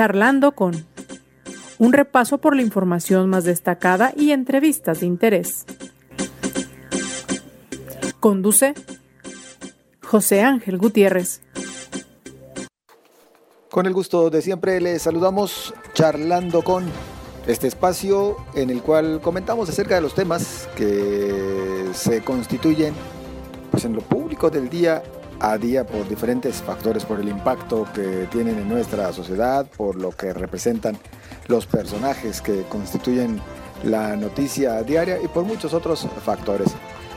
Charlando con un repaso por la información más destacada y entrevistas de interés. Conduce José Ángel Gutiérrez. Con el gusto de siempre les saludamos charlando con este espacio en el cual comentamos acerca de los temas que se constituyen pues, en lo público del día a día por diferentes factores, por el impacto que tienen en nuestra sociedad, por lo que representan los personajes que constituyen la noticia diaria y por muchos otros factores.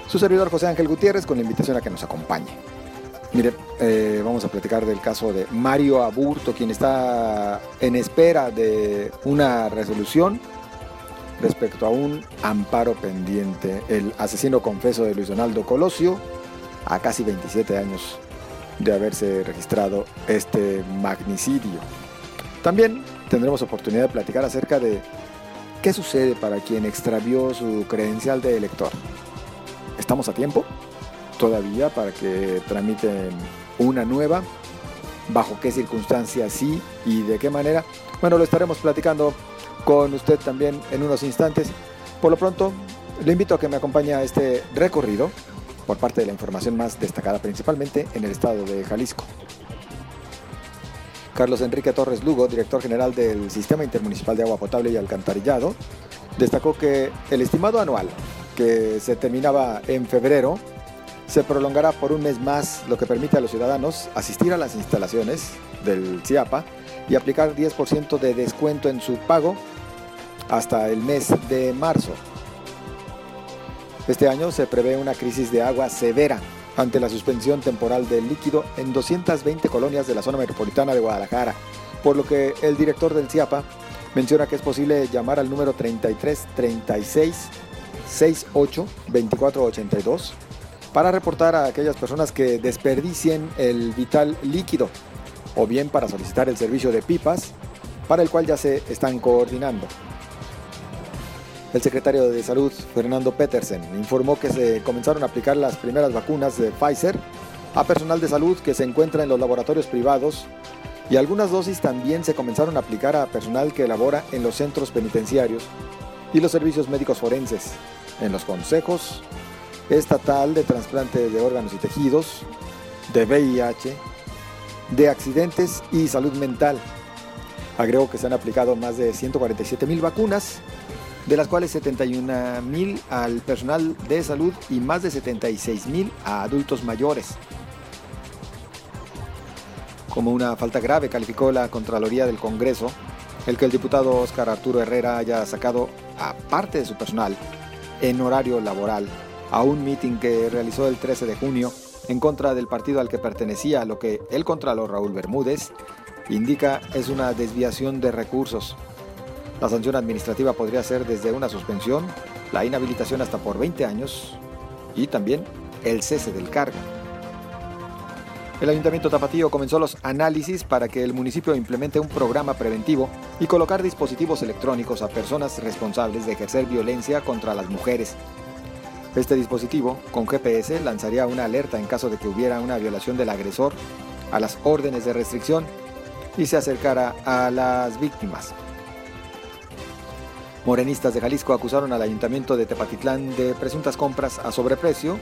Su servidor José Ángel Gutiérrez con la invitación a que nos acompañe. Mire, eh, vamos a platicar del caso de Mario Aburto, quien está en espera de una resolución respecto a un amparo pendiente. El asesino confeso de Luis Donaldo Colosio, a casi 27 años de haberse registrado este magnicidio. También tendremos oportunidad de platicar acerca de qué sucede para quien extravió su credencial de elector. ¿Estamos a tiempo? todavía para que tramiten una nueva, bajo qué circunstancias sí y de qué manera. Bueno, lo estaremos platicando con usted también en unos instantes. Por lo pronto, le invito a que me acompañe a este recorrido por parte de la información más destacada principalmente en el estado de Jalisco. Carlos Enrique Torres Lugo, director general del Sistema Intermunicipal de Agua Potable y Alcantarillado, destacó que el estimado anual, que se terminaba en febrero, se prolongará por un mes más, lo que permite a los ciudadanos asistir a las instalaciones del CIAPA y aplicar 10% de descuento en su pago hasta el mes de marzo. Este año se prevé una crisis de agua severa ante la suspensión temporal del líquido en 220 colonias de la zona metropolitana de Guadalajara, por lo que el director del CIAPA menciona que es posible llamar al número 33 36 68 24 82 para reportar a aquellas personas que desperdicien el vital líquido o bien para solicitar el servicio de pipas para el cual ya se están coordinando. El secretario de Salud, Fernando Petersen, informó que se comenzaron a aplicar las primeras vacunas de Pfizer a personal de salud que se encuentra en los laboratorios privados y algunas dosis también se comenzaron a aplicar a personal que elabora en los centros penitenciarios y los servicios médicos forenses, en los consejos estatal de trasplante de órganos y tejidos, de VIH, de accidentes y salud mental. Agregó que se han aplicado más de 147 mil vacunas, de las cuales 71 mil al personal de salud y más de 76 mil a adultos mayores. Como una falta grave calificó la Contraloría del Congreso el que el diputado Óscar Arturo Herrera haya sacado a parte de su personal en horario laboral a un mitin que realizó el 13 de junio en contra del partido al que pertenecía, lo que el contralor Raúl Bermúdez indica es una desviación de recursos. La sanción administrativa podría ser desde una suspensión, la inhabilitación hasta por 20 años y también el cese del cargo. El Ayuntamiento Tapatío comenzó los análisis para que el municipio implemente un programa preventivo y colocar dispositivos electrónicos a personas responsables de ejercer violencia contra las mujeres este dispositivo, con GPS, lanzaría una alerta en caso de que hubiera una violación del agresor a las órdenes de restricción y se acercara a las víctimas. Morenistas de Jalisco acusaron al ayuntamiento de Tepatitlán de presuntas compras a sobreprecio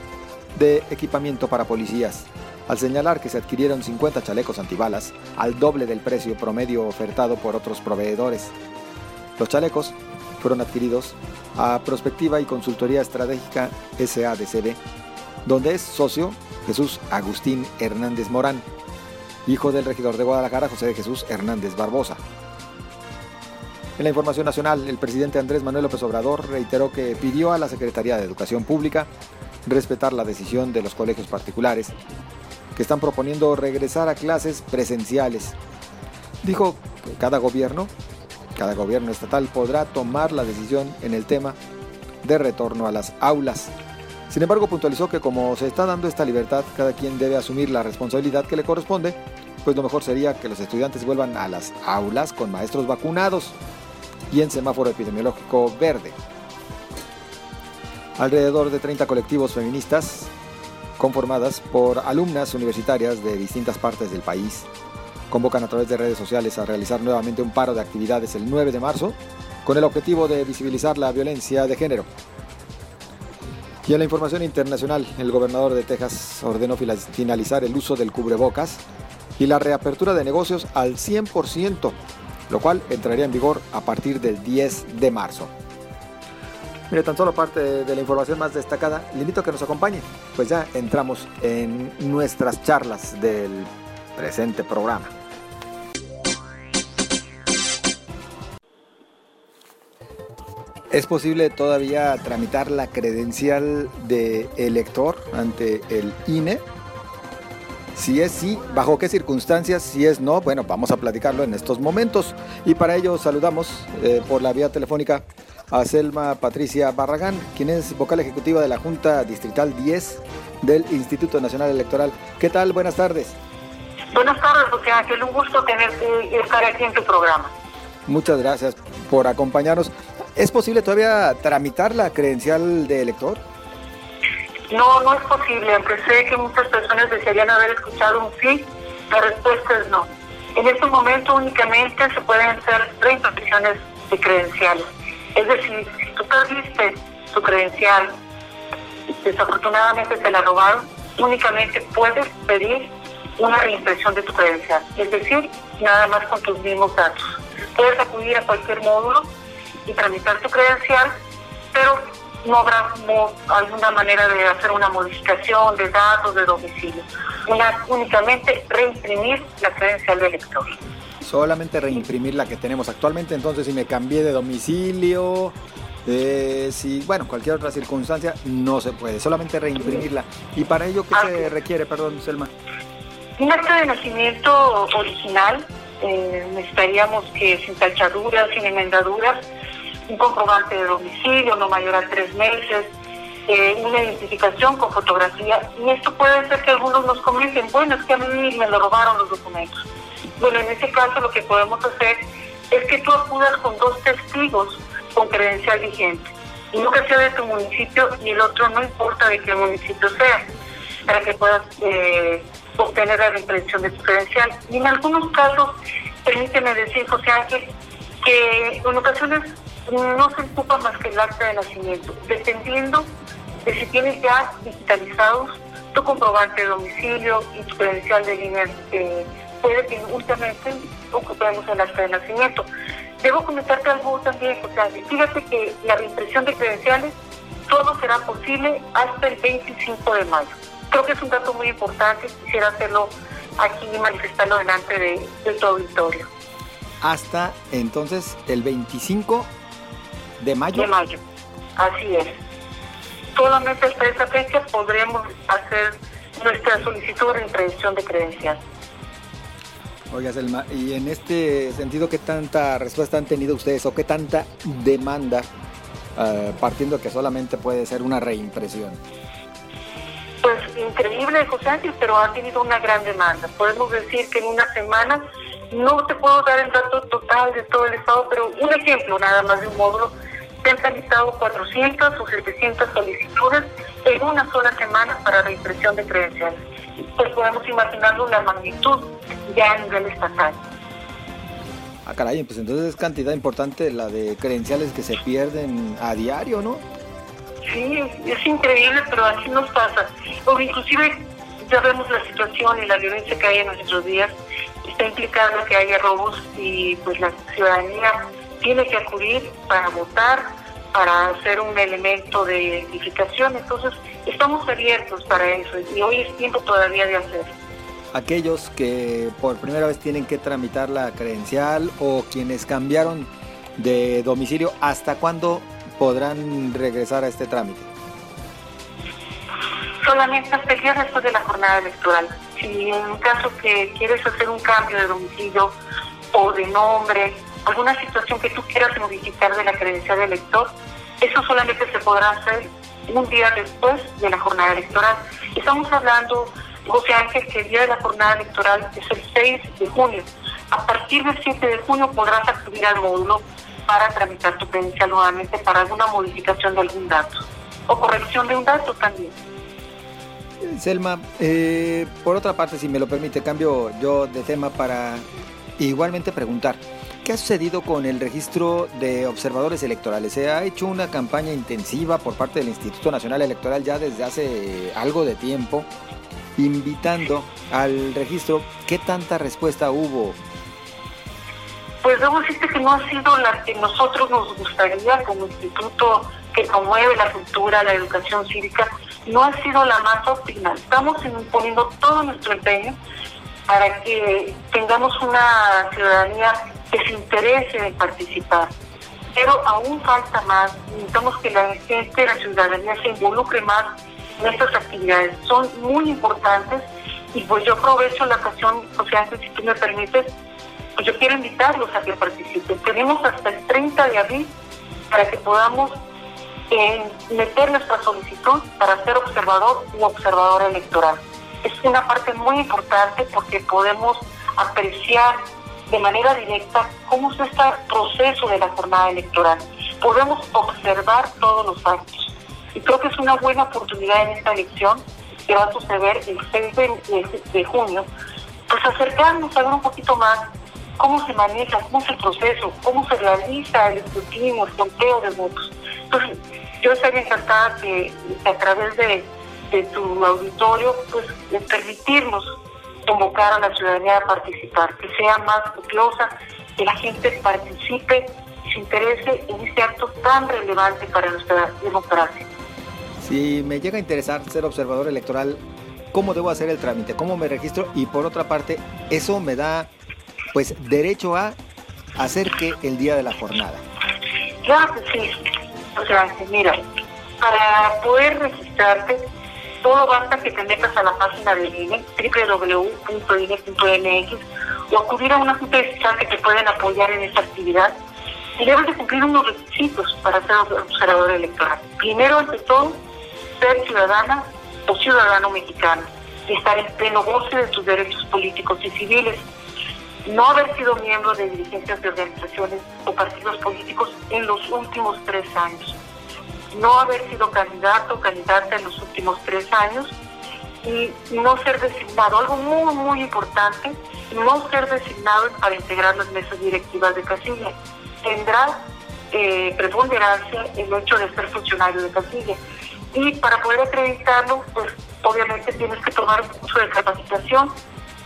de equipamiento para policías, al señalar que se adquirieron 50 chalecos antibalas al doble del precio promedio ofertado por otros proveedores. Los chalecos fueron adquiridos a Prospectiva y Consultoría Estratégica SADCB, donde es socio Jesús Agustín Hernández Morán, hijo del regidor de Guadalajara José de Jesús Hernández Barbosa. En la información nacional, el presidente Andrés Manuel López Obrador reiteró que pidió a la Secretaría de Educación Pública respetar la decisión de los colegios particulares que están proponiendo regresar a clases presenciales. Dijo que cada gobierno cada gobierno estatal podrá tomar la decisión en el tema de retorno a las aulas. Sin embargo, puntualizó que como se está dando esta libertad, cada quien debe asumir la responsabilidad que le corresponde, pues lo mejor sería que los estudiantes vuelvan a las aulas con maestros vacunados y en semáforo epidemiológico verde. Alrededor de 30 colectivos feministas, conformadas por alumnas universitarias de distintas partes del país, convocan a través de redes sociales a realizar nuevamente un paro de actividades el 9 de marzo con el objetivo de visibilizar la violencia de género. Y en la información internacional, el gobernador de Texas ordenó finalizar el uso del cubrebocas y la reapertura de negocios al 100%, lo cual entraría en vigor a partir del 10 de marzo. Mire, tan solo parte de la información más destacada, le invito a que nos acompañe, pues ya entramos en nuestras charlas del presente programa. ¿Es posible todavía tramitar la credencial de elector ante el INE? Si es sí, bajo qué circunstancias, si es no, bueno, vamos a platicarlo en estos momentos. Y para ello saludamos eh, por la vía telefónica a Selma Patricia Barragán, quien es vocal ejecutiva de la Junta Distrital 10 del Instituto Nacional Electoral. ¿Qué tal? Buenas tardes. Buenas tardes, José Ángel. Un gusto tener que estar aquí en tu programa. Muchas gracias por acompañarnos. ¿Es posible todavía tramitar la credencial de elector? No, no es posible, aunque sé que muchas personas desearían haber escuchado un sí, la respuesta es no. En este momento únicamente se pueden hacer reimpresiones de credenciales. Es decir, si tú perdiste tu credencial, desafortunadamente te la robaron, únicamente puedes pedir una reimpresión de tu credencial. Es decir, nada más con tus mismos datos. Puedes acudir a cualquier módulo y tramitar tu credencial, pero no habrá alguna manera de hacer una modificación de datos de domicilio. Una, únicamente reimprimir la credencial del elector. Solamente reimprimir la que tenemos actualmente, entonces si me cambié de domicilio, eh, si, bueno, cualquier otra circunstancia, no se puede, solamente reimprimirla. ¿Y para ello qué se requiere, perdón, Selma? Un acta de nacimiento original, eh, necesitaríamos que sin tachaduras, sin enmendaduras, un comprobante de domicilio no mayor a tres meses, eh, una identificación con fotografía. Y esto puede ser que algunos nos comenten, bueno, es que a mí me lo robaron los documentos. Bueno, en ese caso lo que podemos hacer es que tú acudas con dos testigos con credencial vigente. Uno que sea de tu municipio y el otro no importa de qué municipio sea, para que puedas eh, obtener la reimpresión de tu credencial. Y en algunos casos, permíteme decir, José Ángel, que en ocasiones no se ocupa más que el acta de nacimiento, dependiendo de si tienes ya digitalizados tu comprobante de domicilio y tu credencial de línea, eh, puede que últimamente ocupemos el acta de nacimiento. Debo comentarte algo también, o sea, fíjate que la reimpresión de credenciales todo será posible hasta el 25 de mayo. Creo que es un dato muy importante, quisiera hacerlo aquí y manifestarlo delante de, de tu auditorio. Hasta entonces el 25 ¿De mayo? De mayo, así es. Solamente hasta esa fecha podremos hacer nuestra solicitud de impresión de credencial. Oiga, Selma, y en este sentido, ¿qué tanta respuesta han tenido ustedes o qué tanta demanda, uh, partiendo que solamente puede ser una reimpresión? Pues increíble, José Ángel, pero ha tenido una gran demanda. Podemos decir que en una semana, no te puedo dar el dato total de todo el estado, pero un ejemplo nada más de un módulo se han realizado 400 o 700 solicitudes en una sola semana para la impresión de credenciales. Pues podemos imaginarnos la magnitud ya a nivel estatal. Ah, caray, pues entonces es cantidad importante la de credenciales que se pierden a diario, ¿no? Sí, es increíble, pero así nos pasa. O inclusive ya vemos la situación y la violencia que hay en nuestros días está implicando que haya robos y pues la ciudadanía tiene que acudir para votar, para hacer un elemento de identificación. Entonces, estamos abiertos para eso y hoy es tiempo todavía de hacerlo. Aquellos que por primera vez tienen que tramitar la credencial o quienes cambiaron de domicilio, ¿hasta cuándo podrán regresar a este trámite? Solamente hasta el día después de la jornada electoral. Si en caso que quieres hacer un cambio de domicilio o de nombre alguna situación que tú quieras modificar de la credencial de elector, eso solamente se podrá hacer un día después de la jornada electoral. Estamos hablando, José Ángel, que el día de la jornada electoral es el 6 de junio. A partir del 7 de junio podrás acudir al módulo para tramitar tu credencial nuevamente para alguna modificación de algún dato o corrección de un dato también. Selma, eh, por otra parte, si me lo permite, cambio yo de tema para igualmente preguntar. ¿Qué ha sucedido con el registro de observadores electorales? Se ha hecho una campaña intensiva por parte del Instituto Nacional Electoral ya desde hace algo de tiempo, invitando al registro. ¿Qué tanta respuesta hubo? Pues debo decirte que no ha sido la que nosotros nos gustaría como instituto que promueve la cultura, la educación cívica, no ha sido la más óptima. Estamos poniendo todo nuestro empeño para que tengamos una ciudadanía que se interese en participar. Pero aún falta más, necesitamos que la gente, la ciudadanía se involucre más en estas actividades. Son muy importantes y pues yo aprovecho la ocasión, José Ángel, si tú me permites, pues yo quiero invitarlos a que participen. Tenemos hasta el 30 de abril para que podamos eh, meter nuestra solicitud para ser observador u observadora electoral. Es una parte muy importante porque podemos apreciar de manera directa cómo es este proceso de la jornada electoral. Podemos observar todos los actos. Y creo que es una buena oportunidad en esta elección que va a suceder el 6 de, junio, pues acercarnos a ver un poquito más cómo se maneja, cómo es el proceso, cómo se realiza el escrutinio, el conteo de votos. Entonces, yo estaría encantada que, a través de tu auditorio, pues permitirnos convocar a la ciudadanía a participar, que sea más copiosa, que la gente participe y se interese en este acto tan relevante para nuestra democracia. Si me llega a interesar ser observador electoral, ¿cómo debo hacer el trámite? ¿Cómo me registro? Y por otra parte, eso me da pues derecho a hacer que el día de la jornada. Claro que sí. O sea, mira, para poder registrarte todo basta que te metas a la página del INE, www.ine.mx, o acudir a una junta de que te pueden apoyar en esta actividad. Y debes de cumplir unos requisitos para ser observador electoral. Primero, ante todo, ser ciudadana o ciudadano mexicano y estar en pleno goce de tus derechos políticos y civiles. No haber sido miembro de dirigencias de organizaciones o partidos políticos en los últimos tres años no haber sido candidato o candidata en los últimos tres años y no ser designado, algo muy, muy importante, no ser designado para integrar las mesas directivas de casilla. Tendrá eh, preponderancia el hecho de ser funcionario de casilla. Y para poder acreditarlo, pues obviamente tienes que tomar un curso de capacitación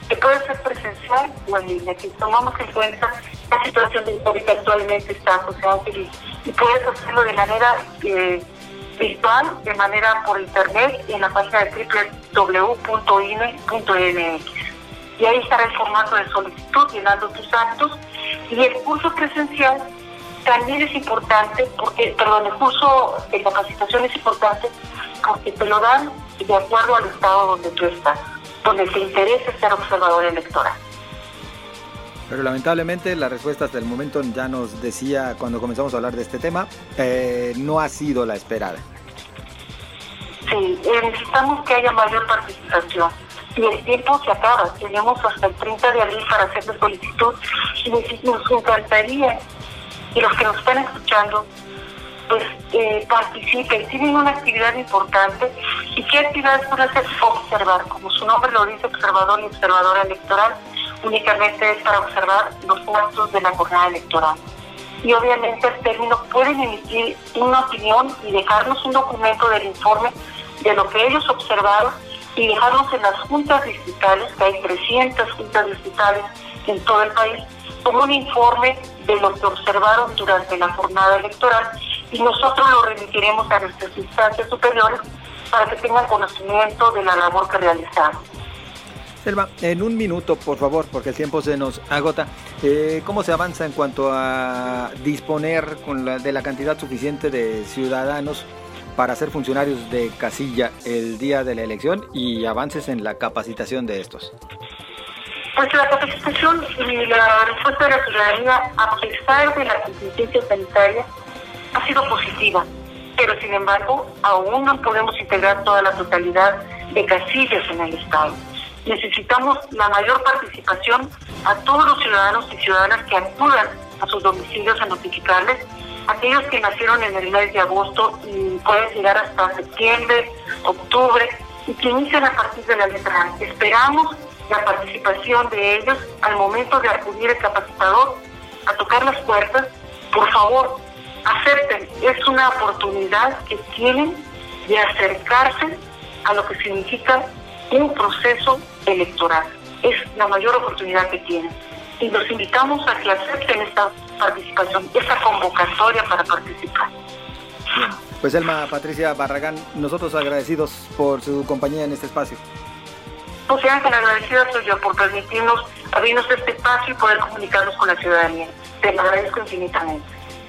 que puede ser presencial o en línea. Si tomamos en cuenta la situación de COVID actualmente está, sea, y puedes hacerlo de manera eh, virtual, de manera por internet, en la página de www.ine.mx. Y ahí estará el formato de solicitud, llenando tus actos. Y el curso presencial también es importante, porque, perdón, el curso de capacitación es importante porque te lo dan de acuerdo al estado donde tú estás, donde te interesa ser observador electoral. Pero lamentablemente la respuesta hasta el momento ya nos decía cuando comenzamos a hablar de este tema, eh, no ha sido la esperada. Sí, necesitamos que haya mayor participación. Y el tiempo se acaba, tenemos hasta el 30 de abril para hacer la solicitud y nos encantaría que los que nos están escuchando pues eh, participen, tienen una actividad importante. ¿Y qué actividades puede hacer? Observar, como su nombre lo dice, observador y observadora electoral únicamente es para observar los actos de la jornada electoral. Y obviamente el término pueden emitir una opinión y dejarnos un documento del informe de lo que ellos observaron y dejarnos en las juntas distritales, que hay 300 juntas distritales en todo el país, como un informe de lo que observaron durante la jornada electoral y nosotros lo remitiremos a nuestras instancias superiores para que tengan conocimiento de la labor que realizaron. Selma, en un minuto, por favor, porque el tiempo se nos agota. Eh, ¿Cómo se avanza en cuanto a disponer con de la cantidad suficiente de ciudadanos para ser funcionarios de casilla el día de la elección y avances en la capacitación de estos? Pues la capacitación y la respuesta de la ciudadanía, a pesar de la contingencia sanitaria, ha sido positiva. Pero sin embargo, aún no podemos integrar toda la totalidad de casillas en el Estado necesitamos la mayor participación a todos los ciudadanos y ciudadanas que acudan a sus domicilios a notificarles, aquellos que nacieron en el mes de agosto y pueden llegar hasta septiembre, octubre, y que inician a partir de la letra A. Esperamos la participación de ellos al momento de acudir el capacitador a tocar las puertas. Por favor, acepten, es una oportunidad que tienen de acercarse a lo que significa un proceso electoral. Es la mayor oportunidad que tienen. Y los invitamos a que acepten esta participación, esa convocatoria para participar. Bien. Pues Elma Patricia Barragán, nosotros agradecidos por su compañía en este espacio. Pues Ángel, agradecida soy yo por permitirnos abrirnos este espacio y poder comunicarnos con la ciudadanía. Te lo agradezco infinitamente.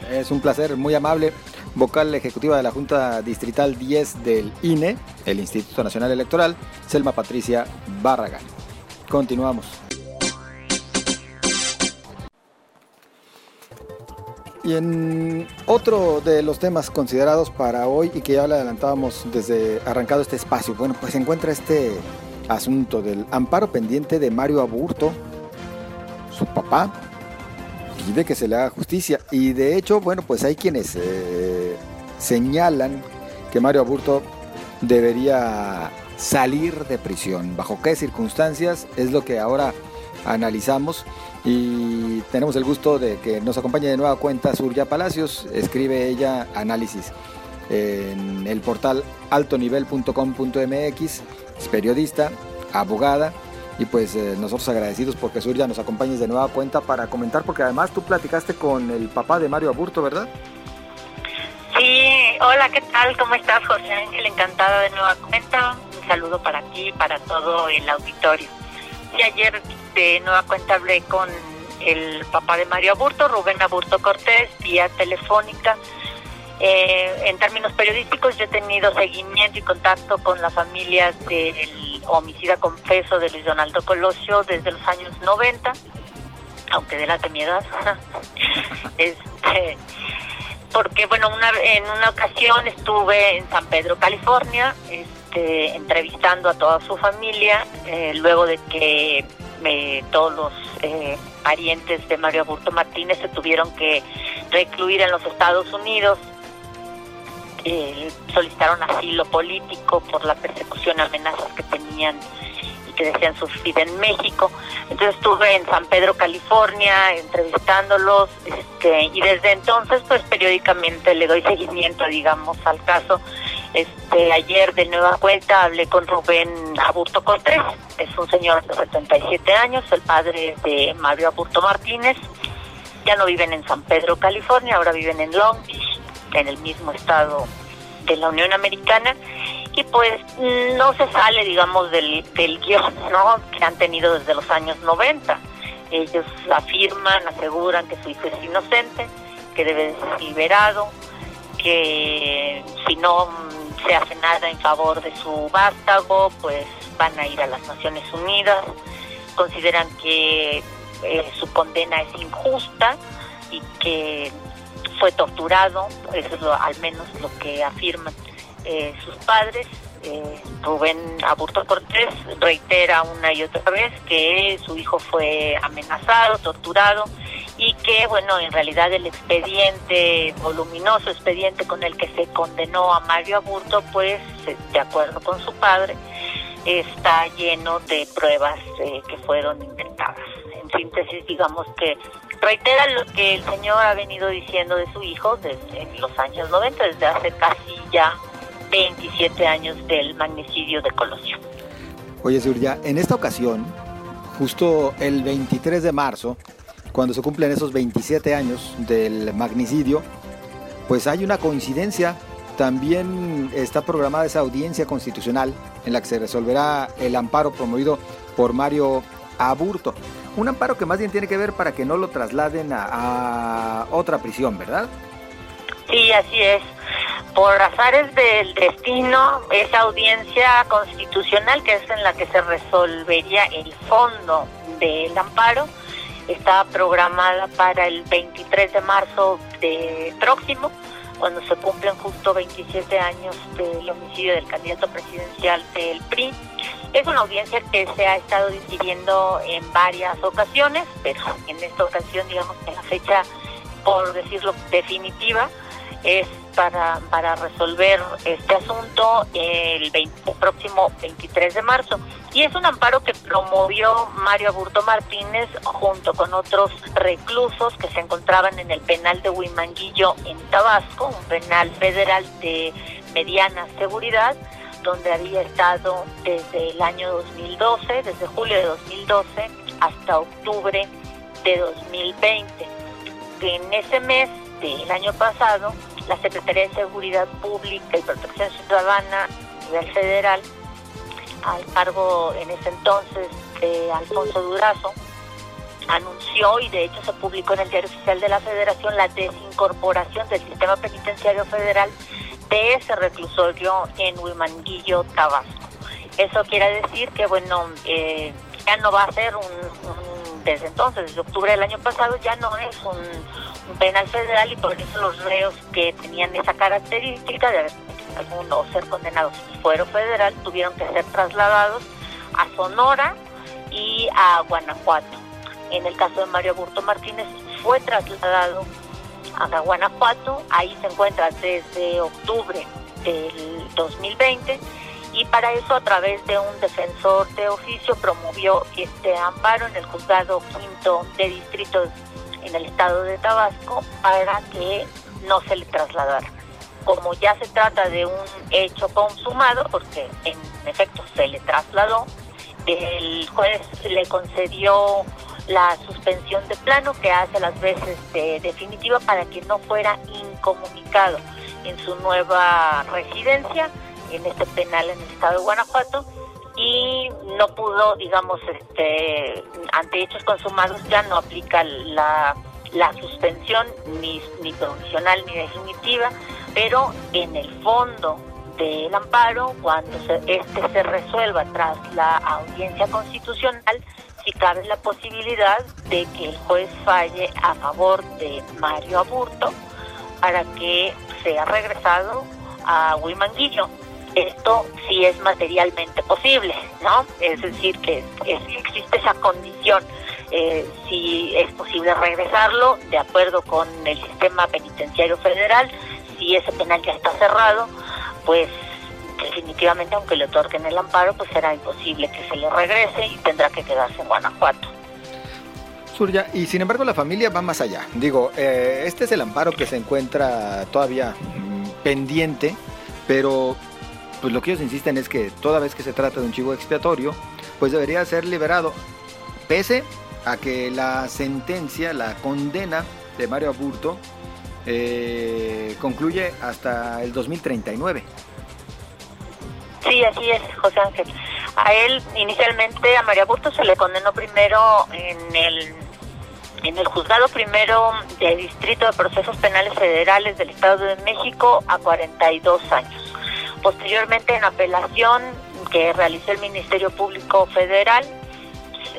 Es un placer, muy amable. Vocal ejecutiva de la Junta Distrital 10 del INE, el Instituto Nacional Electoral, Selma Patricia Barragán. Continuamos. Y en otro de los temas considerados para hoy y que ya le adelantábamos desde arrancado este espacio, bueno, pues se encuentra este asunto del amparo pendiente de Mario Aburto, su papá, pide que se le haga justicia. Y de hecho, bueno, pues hay quienes eh, señalan que Mario Aburto debería salir de prisión. ¿Bajo qué circunstancias? Es lo que ahora analizamos y tenemos el gusto de que nos acompañe de nueva cuenta Surya Palacios. Escribe ella análisis en el portal altonivel.com.mx. Es periodista, abogada y pues eh, nosotros agradecidos porque Surya nos acompañes de nueva cuenta para comentar porque además tú platicaste con el papá de Mario Aburto, ¿verdad? Sí, hola, ¿qué tal? ¿Cómo estás, José Ángel? Encantada de nueva cuenta. Un saludo para ti y para todo el auditorio. Y ayer de nueva cuenta hablé con el papá de Mario Aburto, Rubén Aburto Cortés, vía telefónica. Eh, en términos periodísticos, yo he tenido seguimiento y contacto con las familias del homicida confeso de Luis Donaldo Colosio desde los años 90, aunque de la mi edad. este, porque, bueno, una, en una ocasión estuve en San Pedro, California, este, entrevistando a toda su familia, eh, luego de que eh, todos los eh, parientes de Mario Aburto Martínez se tuvieron que recluir en los Estados Unidos. Solicitaron asilo político por la persecución, amenazas que tenían y que decían sufrir en México. Entonces estuve en San Pedro, California, entrevistándolos este, y desde entonces pues periódicamente le doy seguimiento, digamos, al caso este, ayer de nueva cuenta hablé con Rubén Aburto Cortés, es un señor de 77 años, el padre de Mario Aburto Martínez. Ya no viven en San Pedro, California, ahora viven en Long Beach, en el mismo estado de la Unión Americana. Y pues no se sale, digamos, del, del guion ¿no? que han tenido desde los años 90. Ellos afirman, aseguran que su hijo es inocente, que debe ser liberado, que si no se hace nada en favor de su vástago, pues van a ir a las Naciones Unidas, consideran que eh, su condena es injusta y que fue torturado, eso es lo, al menos lo que afirman eh, sus padres. Eh, Rubén Aburto Cortés reitera una y otra vez que su hijo fue amenazado, torturado y que, bueno, en realidad el expediente, voluminoso expediente con el que se condenó a Mario Aburto, pues, eh, de acuerdo con su padre, está lleno de pruebas que fueron inventadas. En síntesis, digamos que reitera lo que el señor ha venido diciendo de su hijo desde los años 90, desde hace casi ya 27 años del magnicidio de Colosio. Oye, Surya, en esta ocasión, justo el 23 de marzo, cuando se cumplen esos 27 años del magnicidio, pues hay una coincidencia. También está programada esa audiencia constitucional en la que se resolverá el amparo promovido por Mario Aburto. Un amparo que más bien tiene que ver para que no lo trasladen a, otra prisión, ¿verdad? Sí, así es. Por azares del destino, esa audiencia constitucional, que es en la que se resolvería el fondo del amparo, está programada para el 23 de marzo de próximo, cuando se cumplen justo 27 años del homicidio del candidato presidencial del PRI. Es una audiencia que se ha estado decidiendo en varias ocasiones, pero en esta ocasión, digamos que la fecha, por decirlo definitiva, es para, para resolver este asunto el, próximo 23 de marzo. Y es un amparo que promovió Mario Aburto Martínez junto con otros reclusos que se encontraban en el penal de Huimanguillo en Tabasco, un penal federal de mediana seguridad, donde había estado desde el año 2012, desde julio de 2012 hasta octubre de 2020. En ese mes del año pasado, la Secretaría de Seguridad Pública y Protección Ciudadana a nivel federal, al cargo en ese entonces de Alfonso Durazo, anunció y de hecho se publicó en el Diario Oficial de la Federación la desincorporación del sistema penitenciario federal de ese reclusorio en Huimanguillo, Tabasco. Eso quiere decir que, bueno, eh, ya no va a ser un, desde entonces, desde octubre del año pasado, ya no es un, penal federal y por eso los reos que tenían esa característica de haber alguno ser condenados fuero federal tuvieron que ser trasladados a Sonora y a Guanajuato. En el caso de Mario Burto Martínez fue trasladado a Guanajuato, ahí se encuentra desde octubre del 2020 y para eso a través de un defensor de oficio promovió este amparo en el juzgado quinto de distrito en el estado de Tabasco para que no se le trasladara. Como ya se trata de un hecho consumado, porque en efecto se le trasladó, el juez le concedió la suspensión de plano que hace las veces de definitiva para que no fuera incomunicado en su nueva residencia, en este penal en el estado de Guanajuato, y no pudo, digamos, este, ante hechos consumados ya no aplica la, la suspensión ni, ni provisional ni definitiva, pero en el fondo del amparo, cuando este se resuelva tras la audiencia constitucional, si cabe la posibilidad de que el juez falle a favor de Mario Aburto para que sea regresado a Huimanguillo. Esto sí es materialmente posible, ¿no? Es decir, que existe esa condición. Eh, si es posible regresarlo, de acuerdo con el sistema penitenciario federal, si ese penal ya está cerrado, pues definitivamente aunque le otorguen el amparo, pues será imposible que se le regrese y tendrá que quedarse en Guanajuato. Surya, y sin embargo la familia va más allá. Digo, eh, este es el amparo que se encuentra todavía mm, pendiente, pero pues lo que ellos insisten es que toda vez que se trata de un chivo expiatorio, pues debería ser liberado, pese a que la sentencia, la condena de Mario Aburto, eh, concluye hasta el 2039. Sí, así es, José Ángel. A él, inicialmente, a María Burto se le condenó primero en el en el juzgado primero de Distrito de Procesos Penales Federales del Estado de México a 42 años. Posteriormente, en apelación que realizó el Ministerio Público Federal,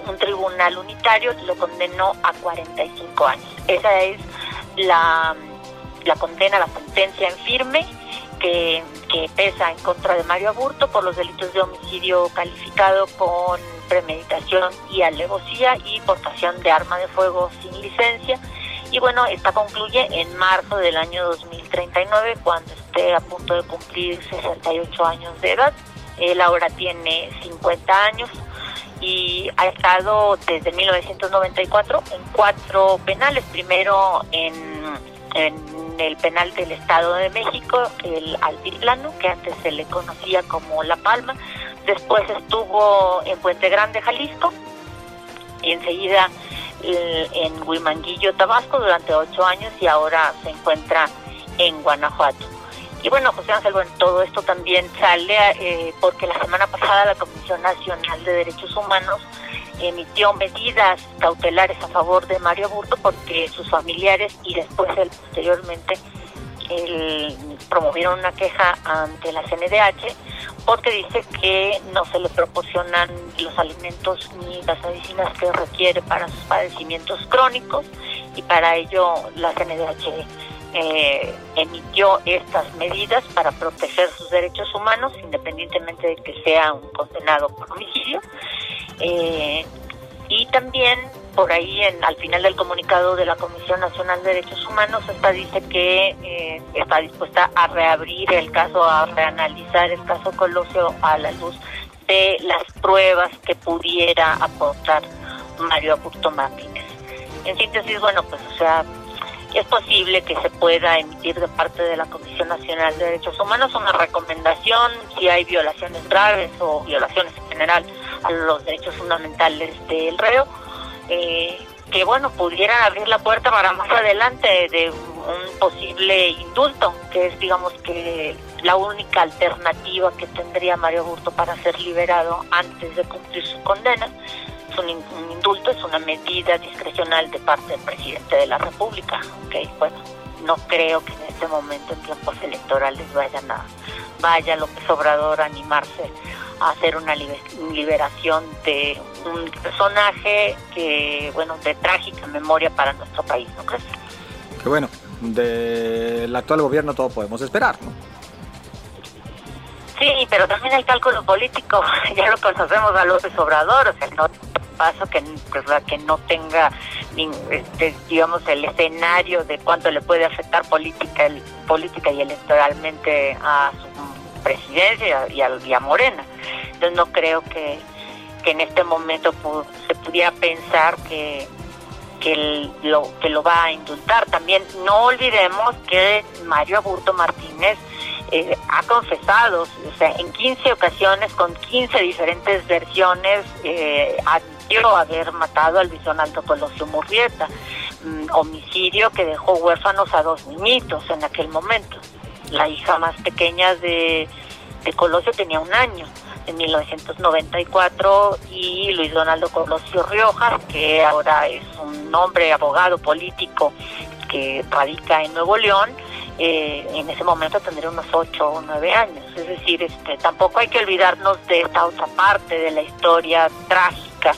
un tribunal unitario lo condenó a 45 años. Esa es la, la condena, la sentencia en firme que, pesa en contra de Mario Aburto por los delitos de homicidio calificado con premeditación y alevosía y portación de arma de fuego sin licencia. Y bueno, esta concluye en marzo del año 2039, cuando esté a punto de cumplir 68 años de edad. Él ahora tiene 50 años y ha estado desde 1994 en cuatro penales, primero en, en el penal del Estado de México, el Altiplano, que antes se le conocía como La Palma, después estuvo en Puente Grande, Jalisco, y enseguida eh, en Huimanguillo, Tabasco, durante ocho años y ahora se encuentra en Guanajuato. Y bueno, José Ángel, bueno, todo esto también sale eh, porque la semana pasada la Comisión Nacional de Derechos Humanos emitió medidas cautelares a favor de Mario Burto porque sus familiares y después él posteriormente promovieron una queja ante la CNDH porque dice que no se le proporcionan los alimentos ni las medicinas que requiere para sus padecimientos crónicos y para ello la CNDH eh, emitió estas medidas para proteger sus derechos humanos independientemente de que sea un condenado por homicidio eh, y también por ahí en, al final del comunicado de la Comisión Nacional de Derechos Humanos, esta dice que eh, está dispuesta a reabrir el caso, a reanalizar el caso Colosio a la luz de las pruebas que pudiera aportar Mario Augusto Martínez. En síntesis, bueno, pues o sea, es posible que se pueda emitir de parte de la Comisión Nacional de Derechos Humanos una recomendación si hay violaciones graves o violaciones en general los derechos fundamentales del reo, eh, que bueno, pudieran abrir la puerta para más adelante de un posible indulto, que es digamos que la única alternativa que tendría Mario Burto para ser liberado antes de cumplir su condena un, indulto, es una medida discrecional de parte del presidente de la República. Okay, bueno, no creo que en este momento, en tiempos electorales, vayan a, vaya López Obrador a animarse hacer una liberación de un personaje que, bueno, de trágica memoria para nuestro país, ¿no crees? Que bueno, del actual gobierno todo podemos esperar, ¿no? Sí, pero también el cálculo político, ya lo conocemos a López Obrador, o sea, no paso que, pues, que no tenga, este, digamos, el escenario de cuánto le puede afectar política, el, política y electoralmente a su presidencia y a, y Morena. Entonces no creo que, que en este momento se pudiera pensar que que lo que lo va a indultar. También no olvidemos que Mario Aburto Martínez eh, ha confesado, o sea, en 15 ocasiones, con 15 diferentes versiones, eh, haber matado al bisonaldo Colosio Murrieta, mm, homicidio que dejó huérfanos a dos niñitos en aquel momento. La hija más pequeña de, Colosio tenía un año, en 1994, y Luis Donaldo Colosio Riojas, que ahora es un hombre abogado político que radica en Nuevo León, eh, en ese momento tendría unos 8 o 9 años. Es decir, este, tampoco hay que olvidarnos de esta otra parte de la historia trágica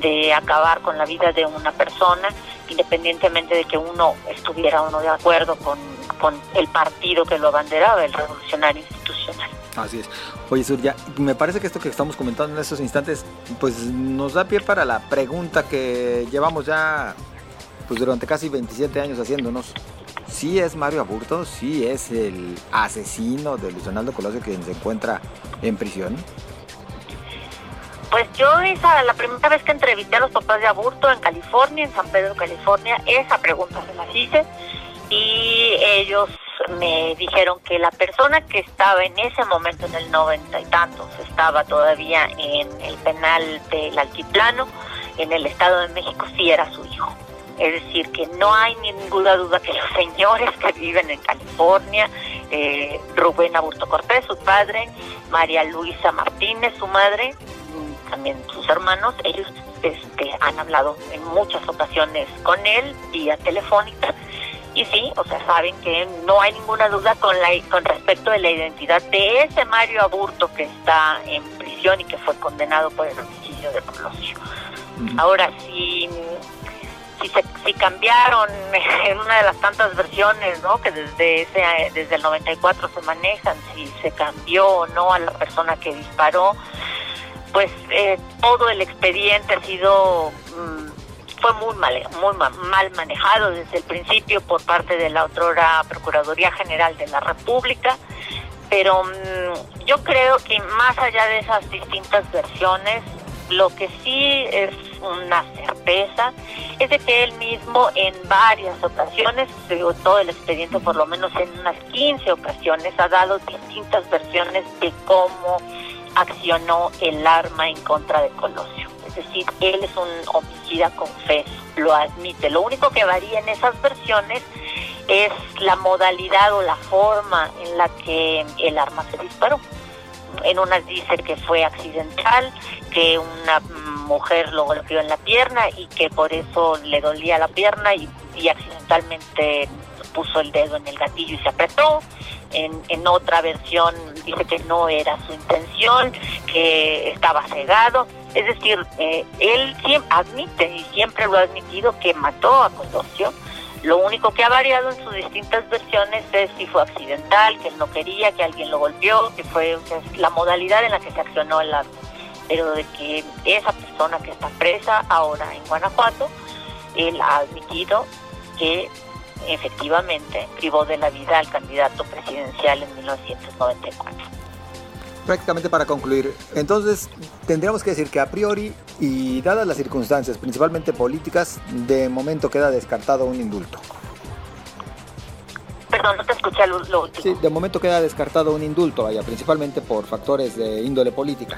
de acabar con la vida de una persona, independientemente de que uno estuviera o no de acuerdo con, con el partido que lo abanderaba, el revolucionario institucional. Así es. Oye, Surya, me parece que esto que estamos comentando en estos instantes, pues nos da pie para la pregunta que llevamos ya pues durante casi 27 años haciéndonos. ¿Sí es Mario Aburto? ¿Sí es el asesino de Luis Donaldo Colosio quien se encuentra en prisión? Pues yo esa, la primera vez que entrevisté a los papás de aborto en California, en San Pedro, California, esa pregunta se las hice y ellos me dijeron que la persona que estaba en ese momento en el noventa y tantos estaba todavía en el penal del altiplano en el Estado de México sí era su hijo. Es decir, que no hay ninguna duda que los señores que viven en California, eh, Rubén Aburto Cortés, su padre, María Luisa Martínez, su madre, también sus hermanos, ellos este, han hablado en muchas ocasiones con él vía telefónica y sí, o sea, saben que no hay ninguna duda con la con respecto de la identidad de ese Mario Aburto que está en prisión y que fue condenado por el homicidio de Colosio. Ahora, si si, se, si cambiaron en una de las tantas versiones ¿no? que desde ese desde el 94 se manejan, si se cambió o no a la persona que disparó, pues eh, todo el expediente ha sido mm, fue muy mal muy mal manejado desde el principio por parte de la otrora Procuraduría General de la República pero mm, yo creo que más allá de esas distintas versiones lo que sí es una certeza es de que él mismo en varias ocasiones, todo el expediente por lo menos en unas 15 ocasiones, ha dado distintas versiones de cómo accionó el arma en contra de Colosio. Es decir, él es un homicida confeso, lo admite. Lo único que varía en esas versiones es la modalidad o la forma en la que el arma se disparó. En unas dice que fue accidental, que una mujer lo golpeó en la pierna y que por eso le dolía la pierna y, y accidentalmente puso el dedo en el gatillo y se apretó. En, en, otra versión dice que no era su intención, que estaba cegado. Es decir, eh, él siempre admite y siempre lo ha admitido que mató a Colosio. Lo único que ha variado en sus distintas versiones es si fue accidental, que él no quería, que alguien lo golpeó, que fue la modalidad en la que se accionó el arma. pero de que esa persona que está presa ahora en Guanajuato, él ha admitido que efectivamente privó de la vida al candidato presidencial en 1994. Prácticamente para concluir, entonces tendríamos que decir que a priori y dadas las circunstancias, principalmente políticas, de momento queda descartado un indulto. Perdón, no te escuché lo, último. Sí, de momento queda descartado un indulto, vaya, principalmente por factores de índole política.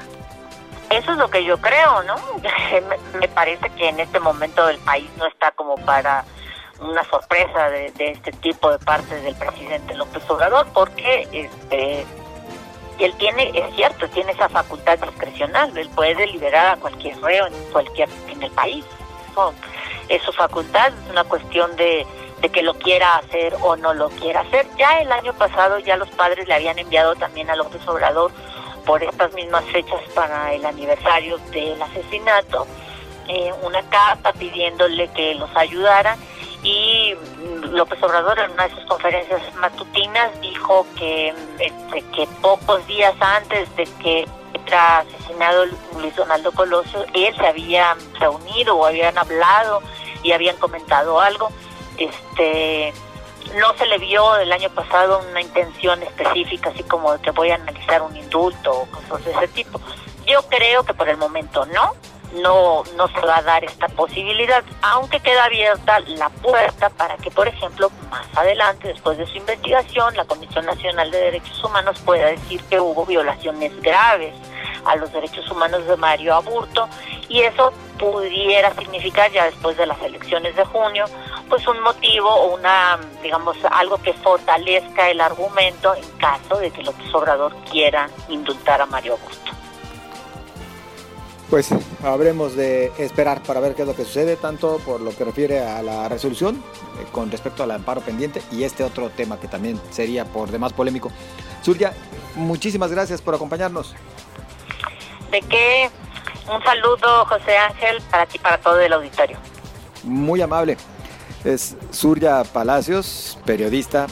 Eso es lo que yo creo, ¿no? me parece que en este momento el país no está como para una sorpresa de, este tipo de parte del presidente López Obrador, porque este él tiene, es cierto, tiene esa facultad discrecional, él puede liberar a cualquier reo en cualquier en el país. es su facultad, es una cuestión de, de que lo quiera hacer o no lo quiera hacer. Ya el año pasado ya los padres le habían enviado también a López Obrador por estas mismas fechas para el aniversario del asesinato eh, una carta pidiéndole que los ayudara y López Obrador en una de sus conferencias matutinas dijo que, este, que pocos días antes de que era asesinado Luis Donaldo Colosio, él se había reunido o habían hablado y habían comentado algo. Este, no se le vio el año pasado una intención específica, así como que voy a analizar un indulto o cosas de ese tipo. Yo creo que por el momento no, no, no se va a dar esta posibilidad, aunque queda abierta la puerta para que, por ejemplo, más adelante, después de su investigación, la Comisión Nacional de Derechos Humanos pueda decir que hubo violaciones graves a los derechos humanos de Mario Aburto y eso pudiera significar ya después de las elecciones de junio pues un motivo o una digamos algo que fortalezca el argumento en caso de que López Obrador quiera indultar a Mario Aburto pues habremos de esperar para ver qué es lo que sucede, tanto por lo que refiere a la resolución eh, con respecto al amparo pendiente y este otro tema que también sería por demás polémico. Surya, muchísimas gracias por acompañarnos. ¿De qué? Un saludo, José Ángel, para ti, para todo el auditorio. Muy amable. Es Surya Palacios, periodista,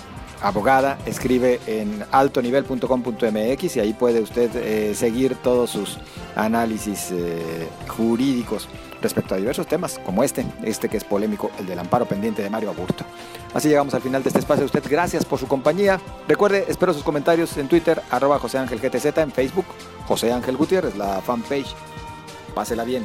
abogada, escribe en altonivel.com.mx y ahí puede usted eh, seguir todos sus análisis eh, jurídicos respecto a diversos temas como este, este que es polémico, el del amparo pendiente de Mario Aburto. Así llegamos al final de este espacio. Usted, gracias por su compañía. Recuerde, espero sus comentarios en Twitter, arroba José Ángel GTZ, en Facebook, José Ángel Gutiérrez, la fanpage. Pásela bien.